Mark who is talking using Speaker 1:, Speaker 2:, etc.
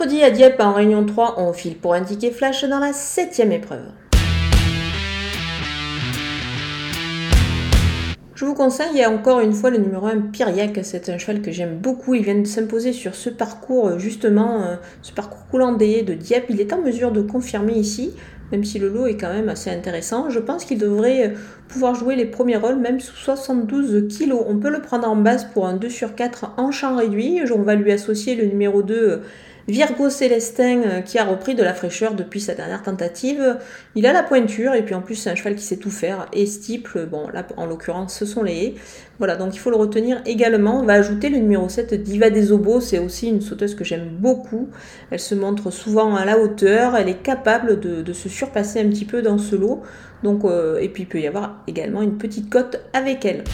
Speaker 1: À Dieppe, en Réunion 3, on file pour ticket flash dans la septième épreuve. Je vous conseille encore une fois le numéro 1 Piriac, c'est un cheval que j'aime beaucoup, il vient de s'imposer sur ce parcours euh, justement, euh, ce parcours coulandé de Dieppe, il est en mesure de confirmer ici, même si le lot est quand même assez intéressant. Je pense qu'il devrait euh, pouvoir jouer les premiers rôles même sous 72 kg. On peut le prendre en base pour un 2 sur 4 en champ réduit, on va lui associer le numéro 2 Virgo Célestin euh, qui a repris de la fraîcheur depuis sa dernière tentative. Il a la pointure et puis en plus c'est un cheval qui sait tout faire et stiple, bon là en l'occurrence ce sont les haies. Voilà donc il faut le retenir également. On va ajouter le numéro 7 Diva des Obos, c'est aussi une sauteuse que j'aime beaucoup. Elle se montre souvent à la hauteur, elle est capable de, se surpasser un petit peu dans ce lot. Donc, euh, et puis il peut y avoir également une petite cote avec elle.